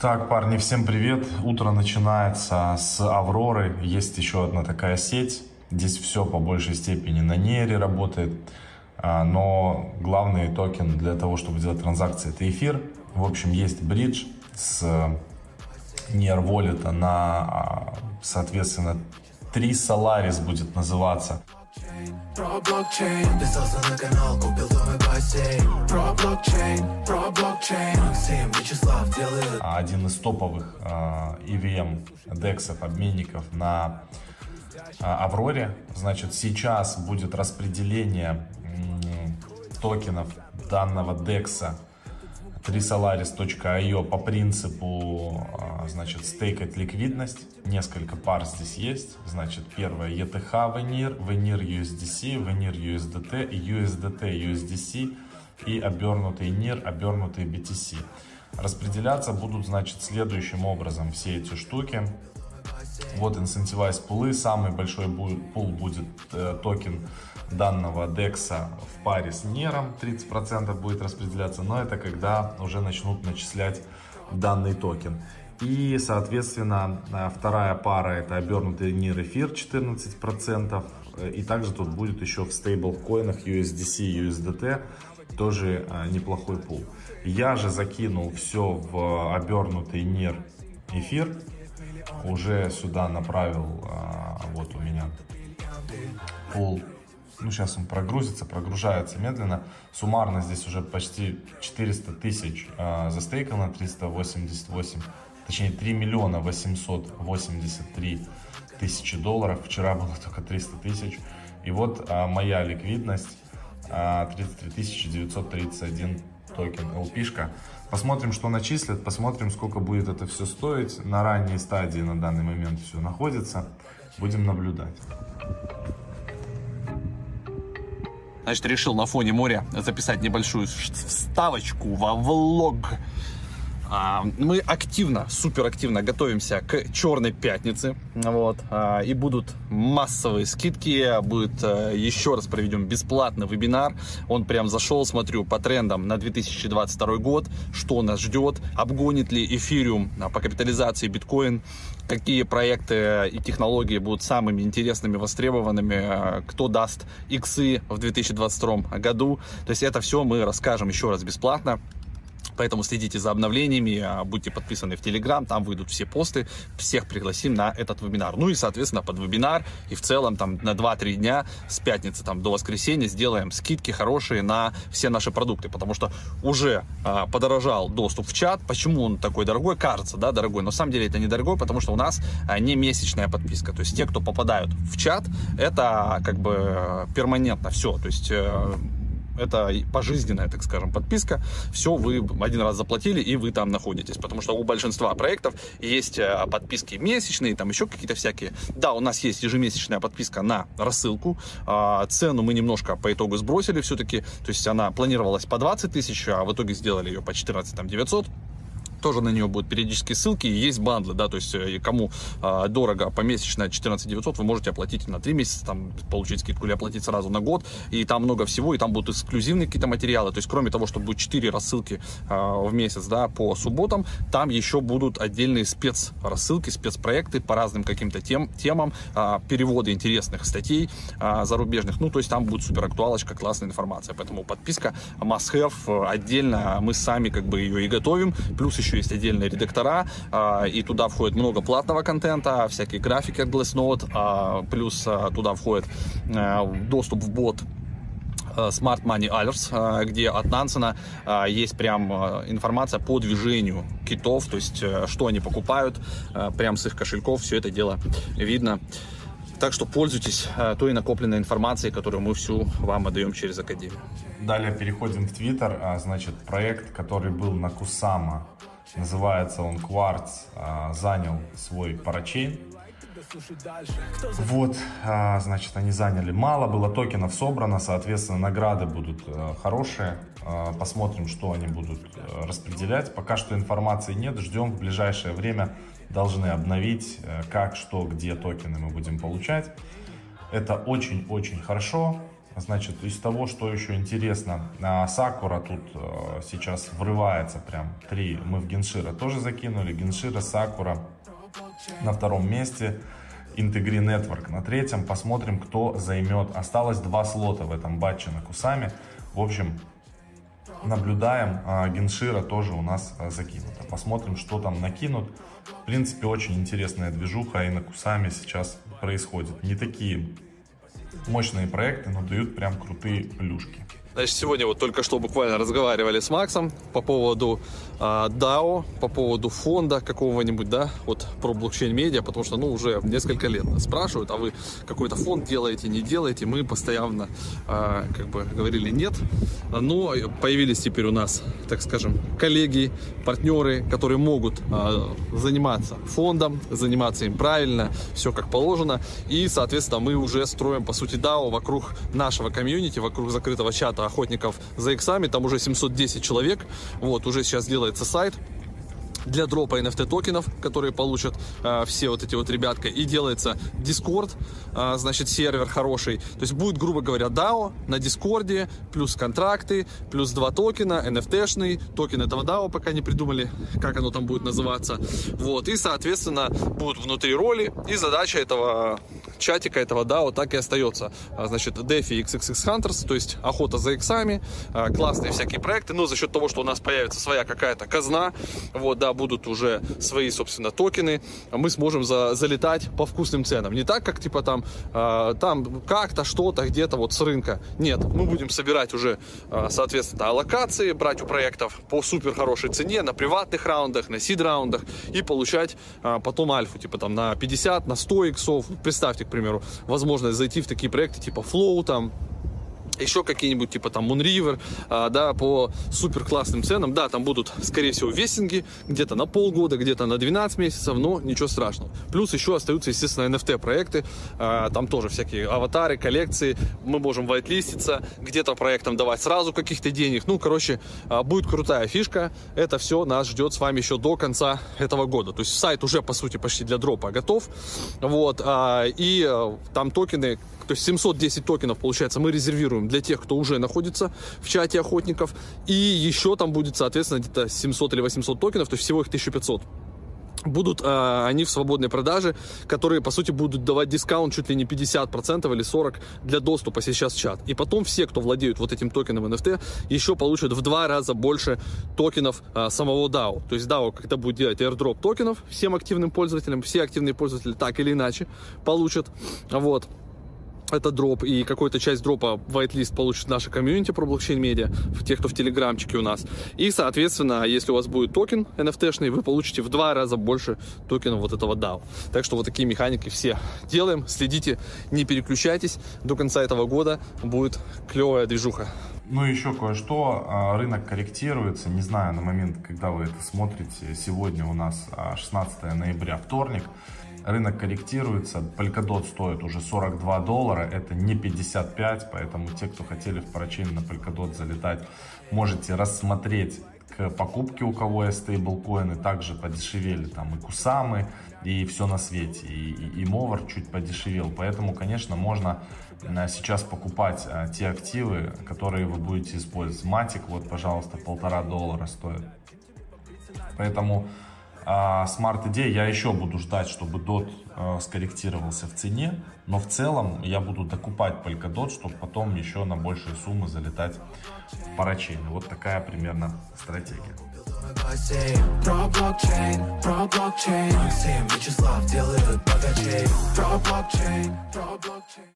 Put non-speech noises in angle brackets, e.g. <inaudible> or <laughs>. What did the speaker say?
Так, парни, всем привет. Утро начинается с Авроры. Есть еще одна такая сеть. Здесь все по большей степени на нейре работает. А, но главный токен для того, чтобы делать транзакции, это эфир. В общем, есть бридж с Near Wallet на, а, соответственно, 3 Solaris будет называться. Про блокчейн Писался на канал, купил дом и бассейн. Про блокчейн, про блокчейн. Максим, Вячеслав делает. Один из топовых э, EVM дексов, обменников на э, Авроре. Значит, сейчас будет распределение э, токенов данного декса 3solaris.io по принципу, а, значит, стейкать ликвидность. Несколько пар здесь есть. Значит, первое ETH Venir, Venir USDC, Venir USDT, USDT USDC и обернутый NIR, обернутый BTC. Распределяться будут, значит, следующим образом все эти штуки. Вот Incentivized пулы. Самый большой пул будет э, токен данного DEX а в паре с NEAR ом 30% будет распределяться, но это когда уже начнут начислять данный токен. И, соответственно, э, вторая пара это обернутый NEAR эфир 14%. И также тут будет еще в стейблкоинах USDC, USDT тоже э, неплохой пул. Я же закинул все в обернутый NIR эфир. Уже сюда направил, э, вот у меня пул ну, сейчас он прогрузится, прогружается медленно. Суммарно здесь уже почти 400 тысяч э, застейкано, 388, точнее 3 миллиона 883 тысячи долларов. Вчера было <laughs> только 300 тысяч. И вот э, моя ликвидность э, 33 931 токен LP-шка. Посмотрим, что начислят, посмотрим, сколько будет это все стоить. На ранней стадии на данный момент все находится. Будем наблюдать. Значит, решил на фоне моря записать небольшую вставочку во влог. А, мы активно, супер активно готовимся к Черной пятнице. Вот, а, и будут массовые скидки. Будет а, еще раз проведем бесплатный вебинар. Он прям зашел, смотрю, по трендам на 2022 год. Что нас ждет? Обгонит ли эфириум по капитализации биткоин? какие проекты и технологии будут самыми интересными, востребованными, э, кто даст иксы в 2022 году. То есть это все мы расскажем еще раз бесплатно. Поэтому следите за обновлениями, а, будьте подписаны в Телеграм, там выйдут все посты, всех пригласим на этот вебинар. Ну и, соответственно, под вебинар и в целом там на 2-3 дня с пятницы там до воскресенья сделаем скидки хорошие на все наши продукты, потому что уже а, подорожал доступ в чат. Почему он такой дорогой? Кажется, да, дорогой, но на самом деле это не дорогой, потому что у нас а, не месячная подписка. То есть те, кто попадают в чат, это как бы перманентно все. То есть э, это пожизненная, так скажем, подписка. Все, вы один раз заплатили, и вы там находитесь. Потому что у большинства проектов есть э, подписки месячные, там еще какие-то всякие. Да, у нас есть ежемесячная подписка на рассылку. А, цену мы немножко по итогу сбросили все-таки. То есть она планировалась по 20 тысяч, а в итоге сделали ее по 14 там, 900 тоже на нее будут периодические ссылки, и есть бандлы, да, то есть э, кому э, дорого помесячно 14 900, вы можете оплатить на 3 месяца, там, получить скидку или оплатить сразу на год, и там много всего, и там будут эксклюзивные какие-то материалы, то есть кроме того, что будет 4 рассылки э, в месяц, да, по субботам, там еще будут отдельные спецрассылки, спецпроекты по разным каким-то тем, темам, э, переводы интересных статей э, зарубежных, ну, то есть там будет супер актуалочка, классная информация, поэтому подписка must have, э, отдельно мы сами как бы ее и готовим, плюс еще еще есть отдельные редактора, а, и туда входит много платного контента, всякие графики от Glassnode, а, плюс а, туда входит доступ в бот Smart Money Alerts, где от Нансена есть прям информация по движению китов, то есть э, что они покупают, прям с их кошельков, все это дело видно. Так что пользуйтесь той накопленной информацией, которую мы всю вам отдаем через Академию. Далее переходим в Твиттер. Значит, проект, который был на Кусама, Называется он Quartz, а, занял свой парачейн. Вот, а, значит, они заняли мало, было токенов собрано, соответственно, награды будут э, хорошие. А, посмотрим, что они будут э, распределять. Пока что информации нет, ждем в ближайшее время. Должны обновить, э, как, что, где токены мы будем получать. Это очень-очень хорошо. Значит, из того, что еще интересно, Сакура тут э, сейчас врывается прям три. Мы в Геншира тоже закинули. Геншира, Сакура на втором месте. Integri Network на третьем. Посмотрим, кто займет. Осталось два слота в этом батче на Кусами. В общем, наблюдаем. А, Геншира тоже у нас а, закинута. Посмотрим, что там накинут. В принципе, очень интересная движуха и на Кусами сейчас происходит. Не такие мощные проекты, но дают прям крутые плюшки. Значит, сегодня вот только что буквально разговаривали с Максом по поводу э, DAO, по поводу фонда какого-нибудь, да, вот про блокчейн-медиа, потому что, ну, уже несколько лет спрашивают, а вы какой-то фонд делаете, не делаете, мы постоянно, э, как бы, говорили нет, но появились теперь у нас, так скажем, коллеги, партнеры, которые могут э, заниматься фондом, заниматься им правильно, все как положено, и, соответственно, мы уже строим, по сути, DAO вокруг нашего комьюнити, вокруг закрытого чата охотников за иксами, там уже 710 человек, вот, уже сейчас делается сайт, для дропа NFT токенов, которые получат э, все вот эти вот ребятка, и делается Discord, э, значит, сервер хороший. То есть будет, грубо говоря, DAO на Discord, плюс контракты, плюс два токена, NFT-шный, токен этого DAO пока не придумали, как оно там будет называться. Вот, и, соответственно, будут внутри роли, и задача этого чатика, этого DAO так и остается. А, значит, DeFi XXX Hunters, то есть охота за иксами, э, классные всякие проекты, но за счет того, что у нас появится своя какая-то казна, вот, да, будут уже свои, собственно, токены, мы сможем за, залетать по вкусным ценам. Не так, как типа там, э, там как-то, что-то, где-то вот с рынка. Нет, мы будем собирать уже, соответственно, аллокации, брать у проектов по супер хорошей цене на приватных раундах, на сид раундах и получать потом альфу, типа там на 50, на 100 иксов. Представьте, к примеру, возможность зайти в такие проекты типа Flow, там, еще какие-нибудь типа там Moonriver, а, да, по супер классным ценам. Да, там будут, скорее всего, вестинги где-то на полгода, где-то на 12 месяцев, но ничего страшного. Плюс еще остаются, естественно, NFT проекты, а, там тоже всякие аватары, коллекции, мы можем вайтлиститься, где-то проектам давать сразу каких-то денег. Ну, короче, а, будет крутая фишка. Это все нас ждет с вами еще до конца этого года. То есть сайт уже, по сути, почти для дропа готов. Вот, и там токены то есть 710 токенов, получается, мы резервируем для тех, кто уже находится в чате охотников. И еще там будет, соответственно, где-то 700 или 800 токенов, то есть всего их 1500 будут э, они в свободной продаже, которые, по сути, будут давать дискаунт чуть ли не 50% или 40% для доступа сейчас в чат. И потом все, кто владеют вот этим токеном NFT, еще получат в два раза больше токенов э, самого DAO. То есть DAO, когда будет делать airdrop токенов всем активным пользователям, все активные пользователи так или иначе получат. Вот это дроп, и какую-то часть дропа whitelist получит наша комьюнити про блокчейн-медиа, тех, кто в телеграмчике у нас. И, соответственно, если у вас будет токен NFT-шный, вы получите в два раза больше токенов вот этого DAO. Так что вот такие механики все делаем. Следите, не переключайтесь. До конца этого года будет клевая движуха. Ну, еще кое-что. А, рынок корректируется. Не знаю, на момент, когда вы это смотрите. Сегодня у нас 16 а, ноября, вторник рынок корректируется, Polkadot стоит уже 42 доллара, это не 55, поэтому те, кто хотели в парачейн на Polkadot залетать, можете рассмотреть к покупке, у кого есть стейблкоины, также подешевели там и Кусамы, и все на свете, и, и, и Мовар чуть подешевел, поэтому, конечно, можно э, сейчас покупать а, те активы, которые вы будете использовать. Матик, вот, пожалуйста, полтора доллара стоит. Поэтому а ID я еще буду ждать, чтобы DOT э, скорректировался в цене, но в целом я буду докупать Polkadot, чтобы потом еще на большие суммы залетать в парачейн. Вот такая примерно стратегия.